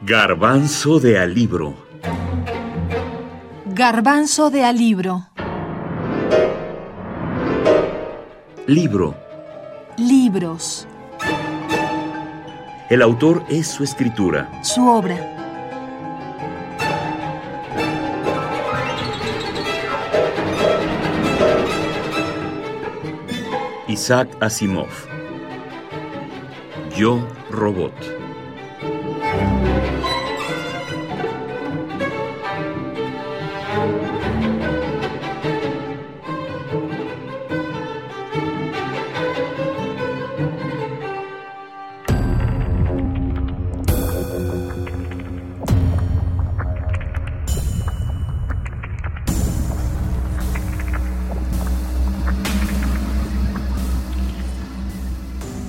Garbanzo de alibro. Garbanzo de alibro. Libro. Libros. El autor es su escritura. Su obra. Isaac Asimov. Yo, Robot.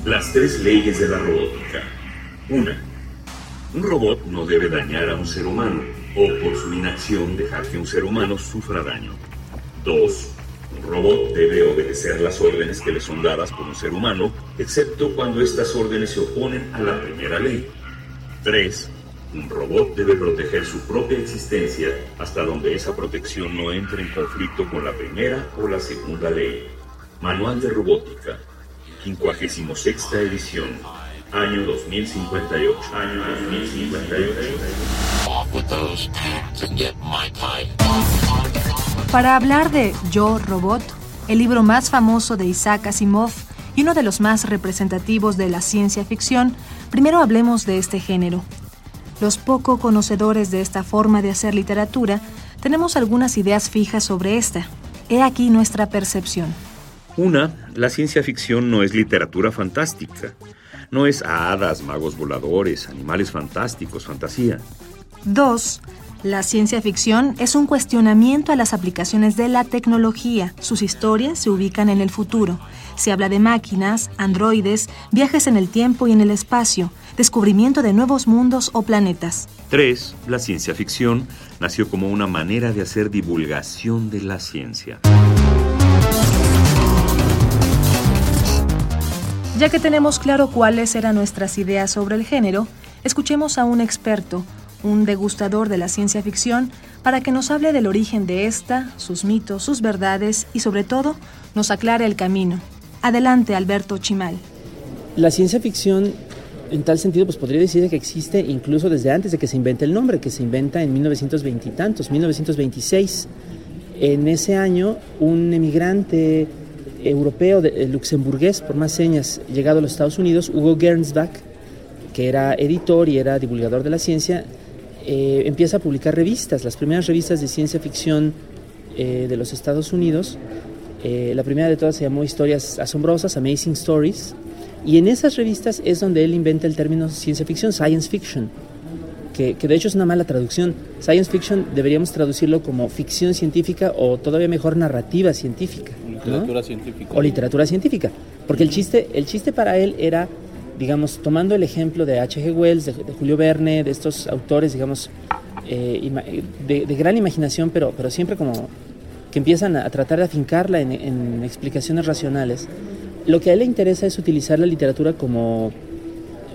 Las tres leyes de la robótica. Una. Un robot no debe dañar a un ser humano o por su inacción dejar que un ser humano sufra daño. Dos. Un robot debe obedecer las órdenes que le son dadas por un ser humano, excepto cuando estas órdenes se oponen a la primera ley. Tres. Un robot debe proteger su propia existencia hasta donde esa protección no entre en conflicto con la primera o la segunda ley. Manual de Robótica, 56 edición, año 2058. Año 2058. Para hablar de Yo, Robot, el libro más famoso de Isaac Asimov y uno de los más representativos de la ciencia ficción, primero hablemos de este género. Los poco conocedores de esta forma de hacer literatura tenemos algunas ideas fijas sobre esta. He aquí nuestra percepción. Una, la ciencia ficción no es literatura fantástica. No es hadas, magos voladores, animales fantásticos, fantasía. Dos, la ciencia ficción es un cuestionamiento a las aplicaciones de la tecnología. Sus historias se ubican en el futuro. Se habla de máquinas, androides, viajes en el tiempo y en el espacio, descubrimiento de nuevos mundos o planetas. 3. La ciencia ficción nació como una manera de hacer divulgación de la ciencia. Ya que tenemos claro cuáles eran nuestras ideas sobre el género, escuchemos a un experto, un degustador de la ciencia ficción, para que nos hable del origen de esta, sus mitos, sus verdades y sobre todo nos aclare el camino. Adelante, Alberto Chimal. La ciencia ficción, en tal sentido, pues podría decir que existe incluso desde antes de que se invente el nombre, que se inventa en 1920 y tantos, 1926. En ese año, un emigrante europeo, de, luxemburgués, por más señas, llegado a los Estados Unidos, Hugo Gernsback, que era editor y era divulgador de la ciencia, eh, empieza a publicar revistas, las primeras revistas de ciencia ficción eh, de los Estados Unidos. Eh, la primera de todas se llamó Historias Asombrosas, Amazing Stories, y en esas revistas es donde él inventa el término ciencia ficción, science fiction, que, que, de hecho es una mala traducción. Science fiction deberíamos traducirlo como ficción científica o todavía mejor narrativa científica. Literatura ¿no? científica. O literatura científica. Porque el chiste, el chiste para él era, digamos, tomando el ejemplo de H.G. Wells, de, de, Julio Verne, de estos autores, digamos, eh, de, de, gran imaginación, pero, pero siempre como que empiezan a, a tratar de afincarla en, en explicaciones racionales. Lo que a él le interesa es utilizar la literatura como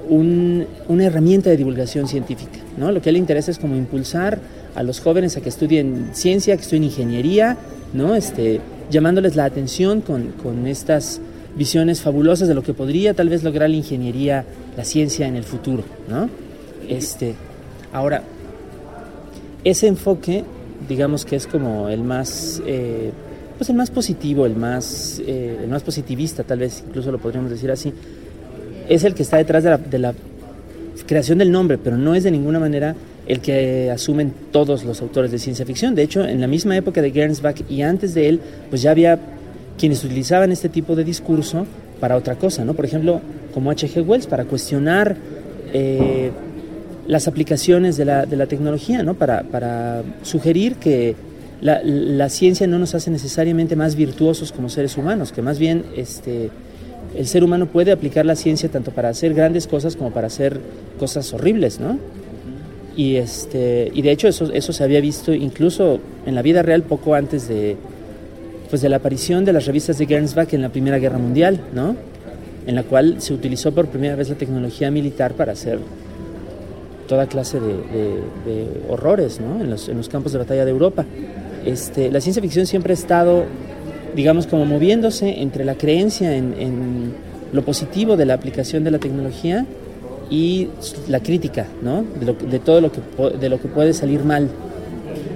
un, una herramienta de divulgación científica. ¿no? Lo que a él le interesa es como impulsar a los jóvenes a que estudien ciencia, que estudien ingeniería, ¿no? este, llamándoles la atención con, con, estas visiones fabulosas de lo que podría tal vez lograr la ingeniería, la ciencia en el futuro. ¿no? Este, ahora, ese enfoque, digamos que es como el más, eh, pues el más positivo, el más, eh, el más positivista, tal vez incluso lo podríamos decir así, es el que está detrás de la, de la, creación del nombre, pero no es de ninguna manera el que asumen todos los autores de ciencia ficción. De hecho, en la misma época de Gernsback y antes de él, pues ya había quienes utilizaban este tipo de discurso para otra cosa, ¿no? Por ejemplo, como H.G. Wells, para cuestionar eh, las aplicaciones de la, de la tecnología, ¿no? Para, para sugerir que la, la, ciencia no nos hace necesariamente más virtuosos como seres humanos, que más bien este, el ser humano puede aplicar la ciencia tanto para hacer grandes cosas como para hacer cosas horribles, ¿no? Y, este, y de hecho eso, eso se había visto incluso en la vida real poco antes de, pues de la aparición de las revistas de Gernsback en la Primera Guerra Mundial, ¿no? En la cual se utilizó por primera vez la tecnología militar para hacer toda clase de, horrores en, los, campos de batalla de Europa. Este, la ciencia ficción siempre ha estado, digamos, como moviéndose entre la creencia en, lo positivo de la aplicación de la tecnología y la crítica de, todo lo que, de lo que puede salir mal.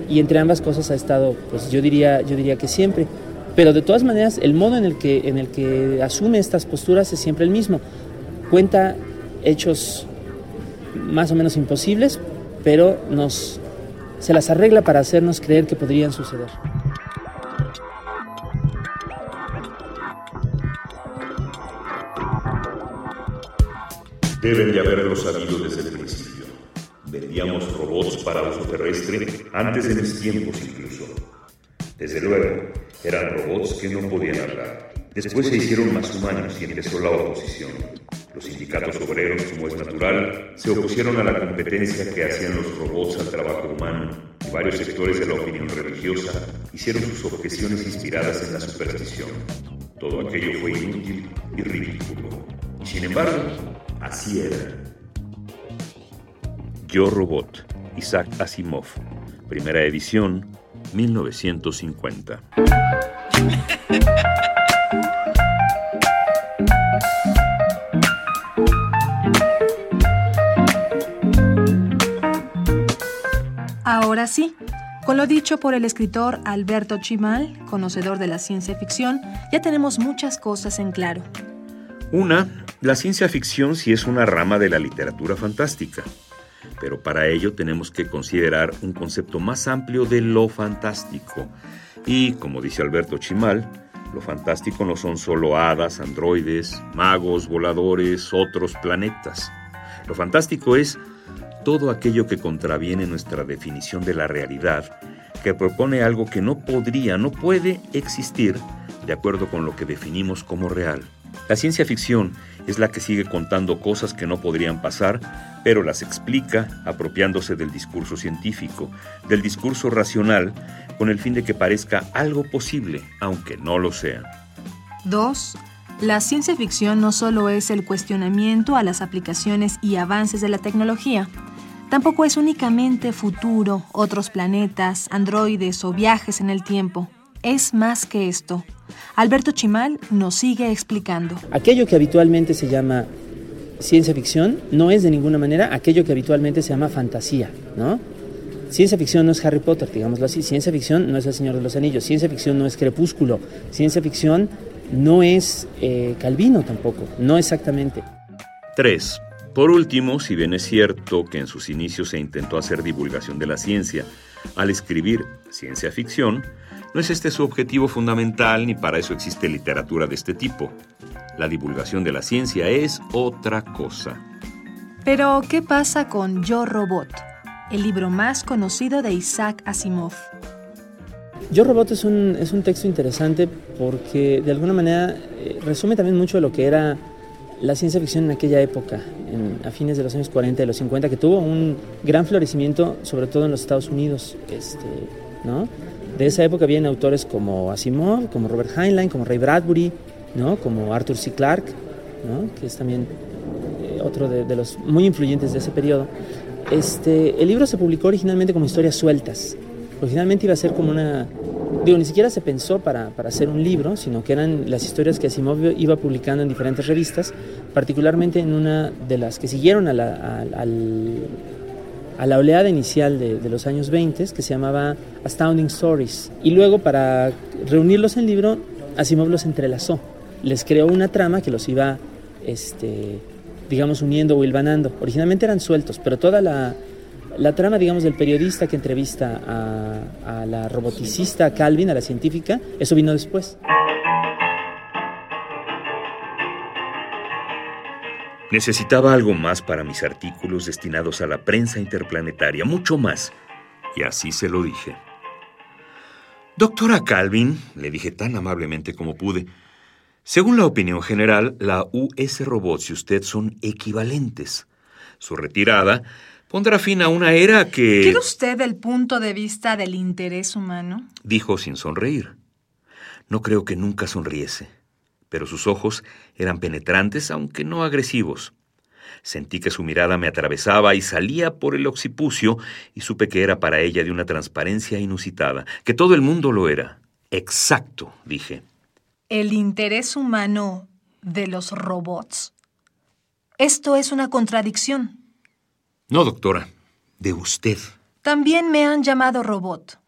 Y entre ambas cosas ha estado, pues yo diría, yo diría que siempre. Pero de todas maneras, el modo en el que, en el que asume estas posturas es siempre el mismo. Cuenta hechos más o menos imposibles, pero nos, se las arregla para hacernos creer que podrían suceder. Deben de haberlo sabido desde el principio. Vendíamos robots para uso terrestre antes de mis tiempos incluso. Desde luego, eran robots que no podían hablar. Después se hicieron más humanos y empezó la oposición. Los sindicatos obreros, como es natural, se opusieron a la competencia que hacían los robots al trabajo humano y varios sectores de la opinión religiosa hicieron sus objeciones inspiradas en la superstición. Todo aquello fue inútil y ridículo. Y sin embargo, así era. Yo Robot, Isaac Asimov, primera edición, 1950. Ahora sí, con lo dicho por el escritor Alberto Chimal, conocedor de la ciencia ficción, ya tenemos muchas cosas en claro. Una, la ciencia ficción sí es una rama de la literatura fantástica pero para ello tenemos que considerar un concepto más amplio de lo fantástico. Y, como dice Alberto Chimal, lo fantástico no son solo hadas, androides, magos, voladores, otros planetas. Lo fantástico es todo aquello que contraviene nuestra definición de la realidad, que propone algo que no podría, no puede existir de acuerdo con lo que definimos como real. La ciencia ficción es la que sigue contando cosas que no podrían pasar, pero las explica apropiándose del discurso científico, del discurso racional, con el fin de que parezca algo posible, aunque no lo sea. 2. La ciencia ficción no solo es el cuestionamiento a las aplicaciones y avances de la tecnología, tampoco es únicamente futuro, otros planetas, androides o viajes en el tiempo. Es más que esto. Alberto Chimal nos sigue explicando. Aquello que habitualmente se llama ciencia ficción no es de ninguna manera aquello que habitualmente se llama fantasía, ¿no? Ciencia ficción no es Harry Potter, digámoslo así. Ciencia ficción no es El Señor de los Anillos. Ciencia ficción no es Crepúsculo. Ciencia ficción no es eh, Calvino tampoco. No exactamente. 3. Por último, si bien es cierto que en sus inicios se intentó hacer divulgación de la ciencia, al escribir ciencia ficción, no es este su objetivo fundamental ni para eso existe literatura de este tipo. La divulgación de la ciencia es otra cosa. Pero, ¿qué pasa con Yo Robot, el libro más conocido de Isaac Asimov? Yo Robot es un, es un texto interesante porque de alguna manera eh, resume también mucho de lo que era la ciencia ficción en aquella época, a fines de los años 40 y los 50, que tuvo un gran florecimiento, sobre todo en los Estados Unidos. Este, ¿no? De esa época vienen autores como Asimov, como Robert Heinlein, como Ray Bradbury, ¿no? como Arthur C. Clarke, ¿no? que es también eh, otro de, los muy influyentes de ese periodo. Este, el libro se publicó originalmente como historias sueltas. Originalmente iba a ser como una... Digo, ni siquiera se pensó para, para hacer un libro, sino que eran las historias que Asimov iba publicando en diferentes revistas, particularmente en una de las que siguieron a la, al, a la oleada inicial de, los años 20, que se llamaba Astounding Stories. Y luego, para reunirlos en libro, Asimov los entrelazó. Les creó una trama que los iba, este, digamos, uniendo o hilvanando. Originalmente eran sueltos, pero toda la, la trama, digamos, del periodista que entrevista a, a la roboticista Calvin, a la científica, eso vino después. Necesitaba algo más para mis artículos destinados a la prensa interplanetaria, mucho más. Y así se lo dije. Doctora Calvin, le dije tan amablemente como pude, según la opinión general, la US robots y usted son equivalentes. Su retirada pondrá fin a una era que... ¿Quiere usted el punto de vista del interés humano? Dijo sin sonreír. No creo que nunca sonriese pero sus ojos eran penetrantes aunque no agresivos. Sentí que su mirada me atravesaba y salía por el occipucio y supe que era para ella de una transparencia inusitada, que todo el mundo lo era. Exacto, dije. El interés humano de los robots. Esto es una contradicción. No, doctora, de usted. También me han llamado robot.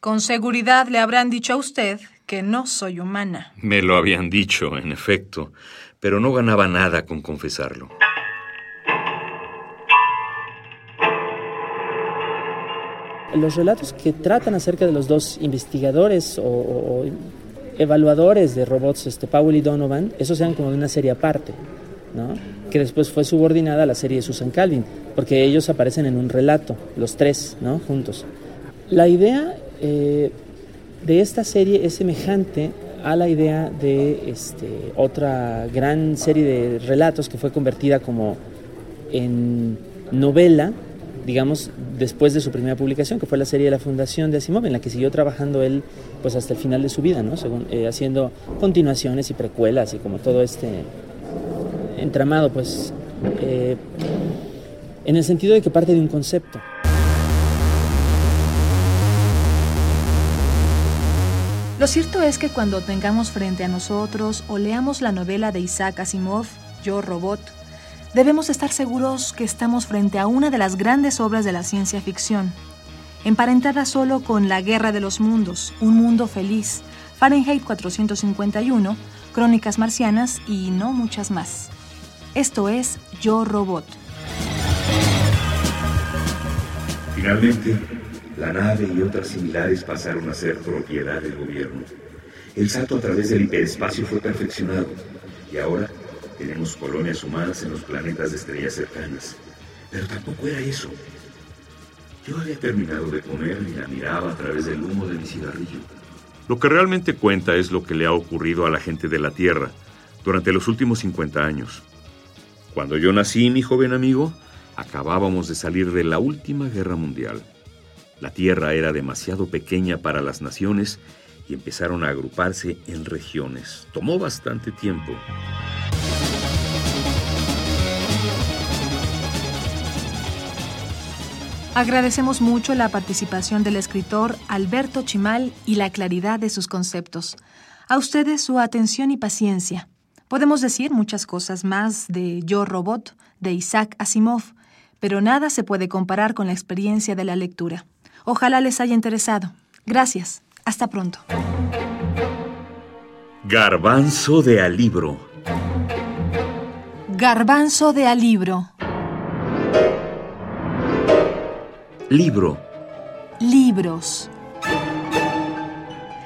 Con seguridad le habrán dicho a usted que no soy humana. Me lo habían dicho, en efecto, pero no ganaba nada con confesarlo. Los relatos que tratan acerca de los dos investigadores o, evaluadores de robots, este, Powell y Donovan, esos eran como de una serie aparte, ¿no? que después fue subordinada a la serie de Susan Calvin, porque ellos aparecen en un relato, los tres, ¿no? juntos. La idea eh, de esta serie es semejante a la idea de este, otra gran serie de relatos que fue convertida como en novela digamos, después de su primera publicación, que fue la serie de la Fundación de Asimov, en la que siguió trabajando él pues hasta el final de su vida, ¿no? Según, eh, haciendo continuaciones y precuelas y como todo este entramado, pues, eh, en el sentido de que parte de un concepto. Lo cierto es que cuando tengamos frente a nosotros o leamos la novela de Isaac Asimov, Yo Robot, debemos estar seguros que estamos frente a una de las grandes obras de la ciencia ficción, emparentada solo con La Guerra de los Mundos, Un Mundo Feliz, Fahrenheit 451, Crónicas Marcianas y no muchas más. Esto es Yo Robot. Finalmente, la nave y otras similares pasaron a ser propiedad del gobierno. El salto a través del hiperespacio fue perfeccionado y ahora tenemos colonias humanas en los planetas de estrellas cercanas. Pero tampoco era eso. Yo había terminado de comer y la miraba a través del humo de mi cigarrillo. Lo que realmente cuenta es lo que le ha ocurrido a la gente de la Tierra durante los últimos 50 años. Cuando yo nací, mi joven amigo, acabábamos de salir de la última guerra mundial. La Tierra era demasiado pequeña para las naciones y empezaron a agruparse en regiones. Tomó bastante tiempo. Agradecemos mucho la participación del escritor Alberto Chimal y la claridad de sus conceptos. A ustedes su atención y paciencia. Podemos decir muchas cosas más de Yo Robot, de Isaac Asimov, pero nada se puede comparar con la experiencia de la lectura. Ojalá les haya interesado. Gracias. Hasta pronto. Garbanzo de alibro. Garbanzo de alibro. Libro. Libros.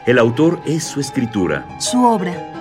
El autor es su escritura. Su obra.